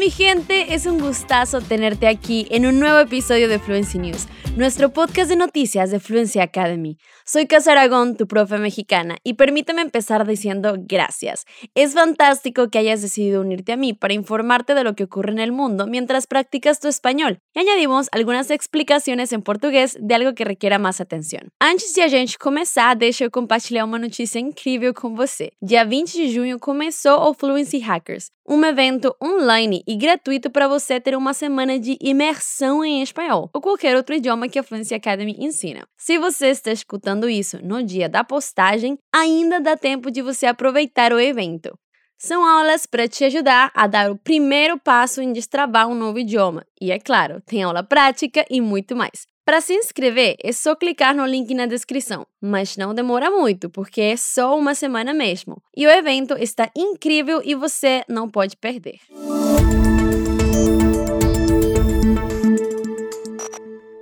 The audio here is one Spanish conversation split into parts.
mi gente, es un gustazo tenerte aquí en un nuevo episodio de Fluency News, nuestro podcast de noticias de Fluency Academy. Soy Casa Aragón, tu profe mexicana, y permíteme empezar diciendo gracias. Es fantástico que hayas decidido unirte a mí para informarte de lo que ocurre en el mundo mientras practicas tu español. Y añadimos algunas explicaciones en portugués de algo que requiera más atención. Antes de a gente começar, deixa eu compartilhar uma notícia incrível com você. Dia 20 de junho começou o Fluency Hackers, um evento online e gratuito para você ter uma semana de imersão em espanhol ou qualquer outro idioma que a Fluency Academy ensina. Se você está escutando isso no dia da postagem, ainda dá tempo de você aproveitar o evento. São aulas para te ajudar a dar o primeiro passo em destravar um novo idioma. E é claro, tem aula prática e muito mais. Para se inscrever, é só clicar no link na descrição, mas não demora muito, porque é só uma semana mesmo. E o evento está incrível e você não pode perder.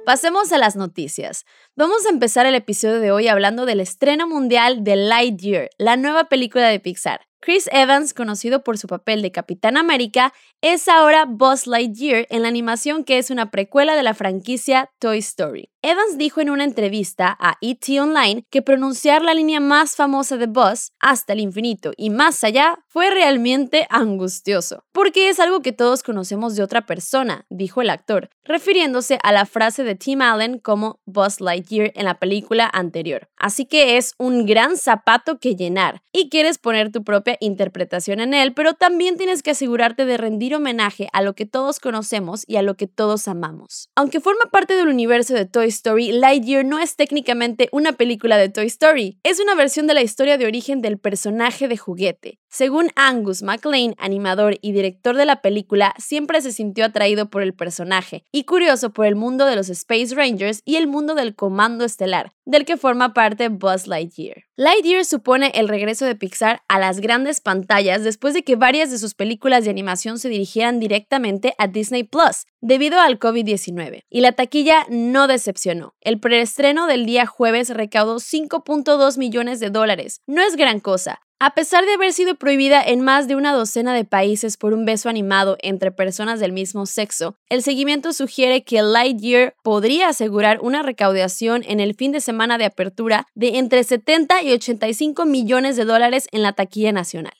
Pasemos a las noticias. Vamos a empezar el episodio de hoy hablando del estreno mundial de Lightyear, la nueva película de Pixar. Chris Evans, conocido por su papel de Capitán América, es ahora Buzz Lightyear en la animación que es una precuela de la franquicia Toy Story. Evans dijo en una entrevista a ET Online que pronunciar la línea más famosa de Buzz, hasta el infinito y más allá, fue realmente angustioso, porque es algo que todos conocemos de otra persona, dijo el actor, refiriéndose a la frase de Tim Allen como Buzz Lightyear en la película anterior. Así que es un gran zapato que llenar y quieres poner tu propia interpretación en él, pero también tienes que asegurarte de rendir homenaje a lo que todos conocemos y a lo que todos amamos. Aunque forma parte del universo de Toy Story, Lightyear no es técnicamente una película de Toy Story, es una versión de la historia de origen del personaje de juguete. Según Angus MacLean, animador y director de la película, siempre se sintió atraído por el personaje y curioso por el mundo de los Space Rangers y el mundo del Comando Estelar, del que forma parte Buzz Lightyear. Lightyear supone el regreso de Pixar a las grandes pantallas después de que varias de sus películas de animación se dirigieran directamente a Disney Plus debido al COVID-19, y la taquilla no decepcionó. El preestreno del día jueves recaudó 5.2 millones de dólares. No es gran cosa, a pesar de haber sido prohibida en más de una docena de países por un beso animado entre personas del mismo sexo, el seguimiento sugiere que Lightyear podría asegurar una recaudación en el fin de semana de apertura de entre 70 y 85 millones de dólares en la taquilla nacional.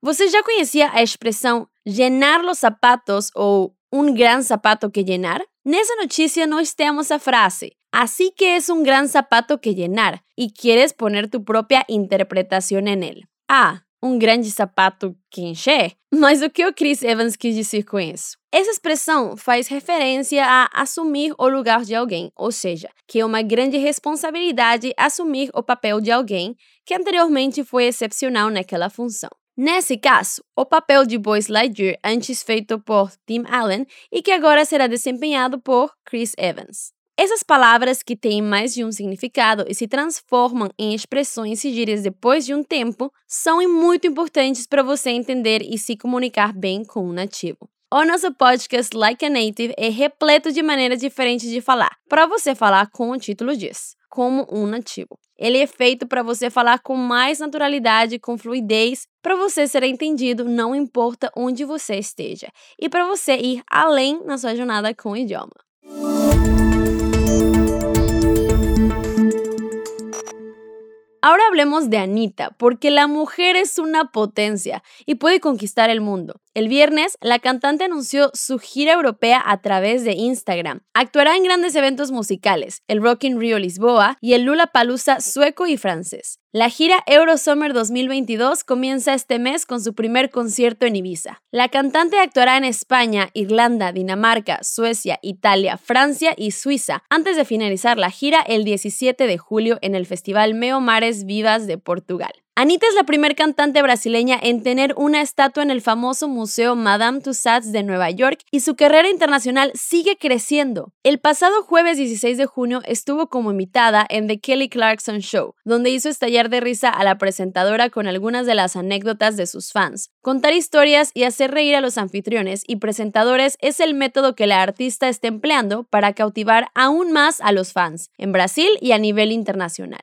¿Você ya conocía a expresión llenar los zapatos o un gran zapato que llenar? Nessa noticia no estamos a frase, Así que es un gran zapato que llenar y quieres poner tu propia interpretación en él. Ah, um grande sapato que encher? Mas o que o Chris Evans quis dizer com isso? Essa expressão faz referência a assumir o lugar de alguém, ou seja, que é uma grande responsabilidade assumir o papel de alguém que anteriormente foi excepcional naquela função. Nesse caso, o papel de Buzz Lightyear antes feito por Tim Allen e que agora será desempenhado por Chris Evans. Essas palavras que têm mais de um significado e se transformam em expressões e gírias depois de um tempo são muito importantes para você entender e se comunicar bem com o nativo. O nosso podcast Like a Native é repleto de maneiras diferentes de falar, para você falar com o título diz, como um nativo. Ele é feito para você falar com mais naturalidade, com fluidez, para você ser entendido, não importa onde você esteja, e para você ir além na sua jornada com o idioma. Hablemos de Anita, porque la mujer es una potencia y puede conquistar el mundo. El viernes, la cantante anunció su gira europea a través de Instagram. Actuará en grandes eventos musicales, el Rock in Rio Lisboa y el Lula Palusa sueco y francés. La gira Eurosummer 2022 comienza este mes con su primer concierto en Ibiza. La cantante actuará en España, Irlanda, Dinamarca, Suecia, Italia, Francia y Suiza, antes de finalizar la gira el 17 de julio en el Festival Meo Mares Vivas de Portugal. Anita es la primer cantante brasileña en tener una estatua en el famoso Museo Madame Tussauds de Nueva York y su carrera internacional sigue creciendo. El pasado jueves 16 de junio estuvo como invitada en The Kelly Clarkson Show, donde hizo estallar de risa a la presentadora con algunas de las anécdotas de sus fans. Contar historias y hacer reír a los anfitriones y presentadores es el método que la artista está empleando para cautivar aún más a los fans, en Brasil y a nivel internacional.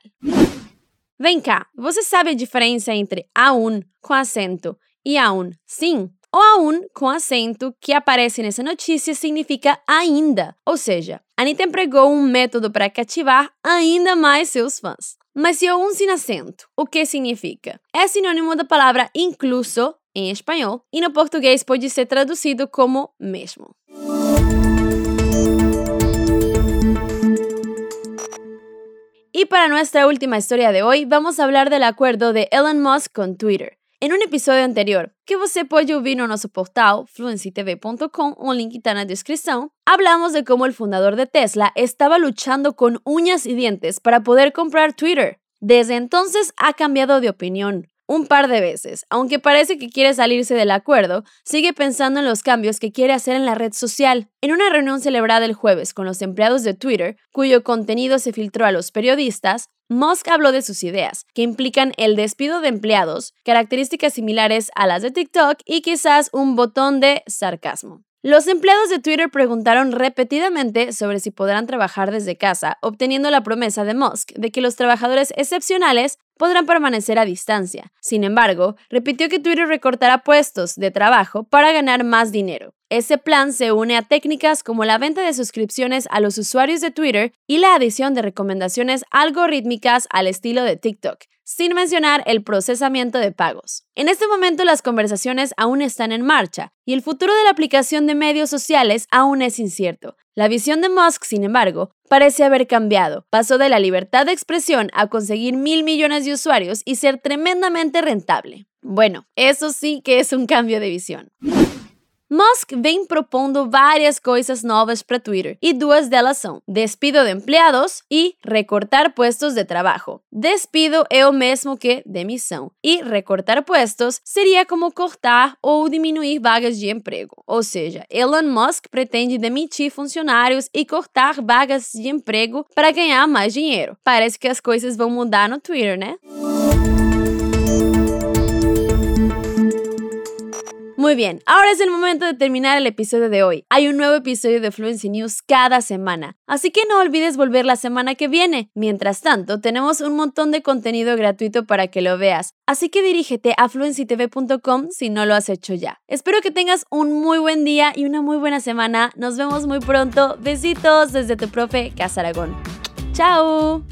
Vem cá, você sabe a diferença entre a um com acento e a um sim? ou aún com acento que aparece nessa notícia significa ainda, ou seja, Anitta empregou um método para cativar ainda mais seus fãs. Mas se um sem acento, o que significa? É sinônimo da palavra incluso em espanhol e no português pode ser traduzido como mesmo. Para nuestra última historia de hoy, vamos a hablar del acuerdo de Elon Musk con Twitter. En un episódio anterior, que você pode ouvir no nosso portal fluencytv.com, um link está na descrição, hablamos de cómo el fundador de Tesla estaba luchando con uñas y dientes para poder comprar Twitter. Desde entonces ha cambiado de opinión un par de veces. Aunque parece que quiere salirse del acuerdo, sigue pensando en los cambios que quiere hacer en la red social. En una reunión celebrada el jueves con los empleados de Twitter, cuyo contenido se filtró a los periodistas, Musk habló de sus ideas, que implican el despido de empleados, características similares a las de TikTok y quizás un botón de sarcasmo. Los empleados de Twitter preguntaron repetidamente sobre si podrán trabajar desde casa, obteniendo la promesa de Musk de que los trabajadores excepcionales podrán permanecer a distancia. Sin embargo, repitió que Twitter recortará puestos de trabajo para ganar más dinero. Ese plan se une a técnicas como la venta de suscripciones a los usuarios de Twitter y la adición de recomendaciones algorítmicas al estilo de TikTok, sin mencionar el procesamiento de pagos. En este momento las conversaciones aún están en marcha y el futuro de la aplicación de medios sociales aún es incierto. La visión de Musk, sin embargo, parece haber cambiado. Pasó de la libertad de expresión a conseguir mil millones de usuarios y ser tremendamente rentable. Bueno, eso sí que es un cambio de visión. Musk vem propondo várias coisas novas para Twitter e duas delas são despido de empleados e recortar puestos de trabalho. Despido é o mesmo que demissão e recortar puestos seria como cortar ou diminuir vagas de emprego. Ou seja, Elon Musk pretende demitir funcionários e cortar vagas de emprego para ganhar mais dinheiro. Parece que as coisas vão mudar no Twitter, né? Muy bien, ahora es el momento de terminar el episodio de hoy. Hay un nuevo episodio de Fluency News cada semana, así que no olvides volver la semana que viene. Mientras tanto, tenemos un montón de contenido gratuito para que lo veas, así que dirígete a fluencytv.com si no lo has hecho ya. Espero que tengas un muy buen día y una muy buena semana. Nos vemos muy pronto. Besitos desde tu profe Casaragón. ¡Chao!